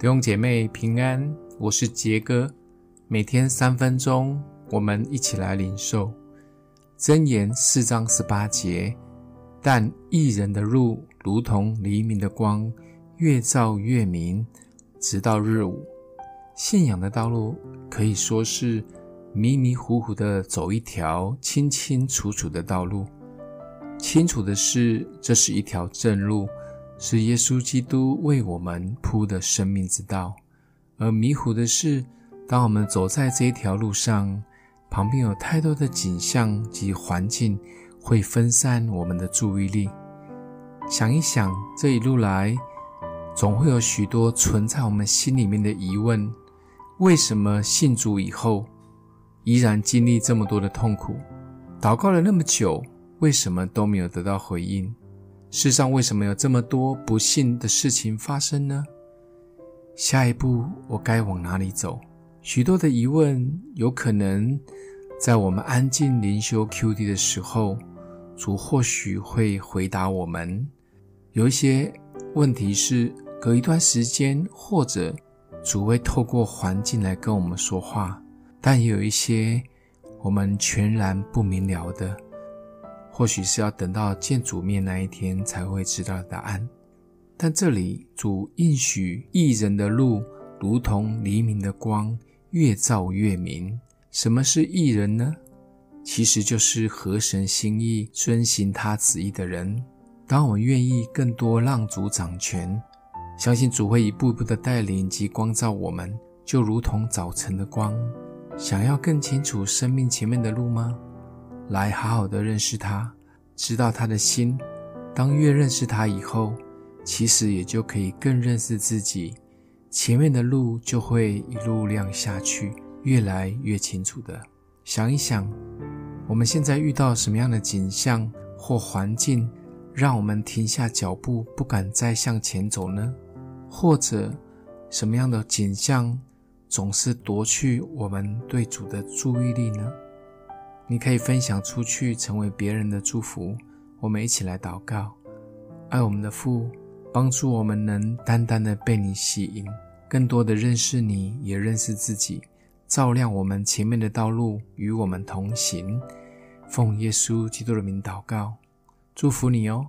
弟兄姐妹平安，我是杰哥。每天三分钟，我们一起来领受箴言四章十八节。但义人的路如同黎明的光，越照越明，直到日午。信仰的道路可以说是迷迷糊糊的走一条清清楚楚的道路。清楚的是，这是一条正路。是耶稣基督为我们铺的生命之道，而迷糊的是，当我们走在这一条路上，旁边有太多的景象及环境，会分散我们的注意力。想一想，这一路来，总会有许多存在我们心里面的疑问：为什么信主以后，依然经历这么多的痛苦？祷告了那么久，为什么都没有得到回应？世上为什么有这么多不幸的事情发生呢？下一步我该往哪里走？许多的疑问，有可能在我们安静灵修 QD 的时候，主或许会回答我们。有一些问题是隔一段时间，或者主会透过环境来跟我们说话，但也有一些我们全然不明了的。或许是要等到见主面那一天才会知道答案，但这里主应许义人的路如同黎明的光，越照越明。什么是义人呢？其实就是合神心意、遵行他旨意的人。当我们愿意更多让主掌权，相信主会一步一步的带领及光照我们，就如同早晨的光。想要更清楚生命前面的路吗？来好好的认识他，知道他的心。当越认识他以后，其实也就可以更认识自己。前面的路就会一路亮下去，越来越清楚的。想一想，我们现在遇到什么样的景象或环境，让我们停下脚步，不敢再向前走呢？或者什么样的景象总是夺去我们对主的注意力呢？你可以分享出去，成为别人的祝福。我们一起来祷告，爱我们的父，帮助我们能单单的被你吸引，更多的认识你，也认识自己，照亮我们前面的道路，与我们同行。奉耶稣基督的名祷告，祝福你哦。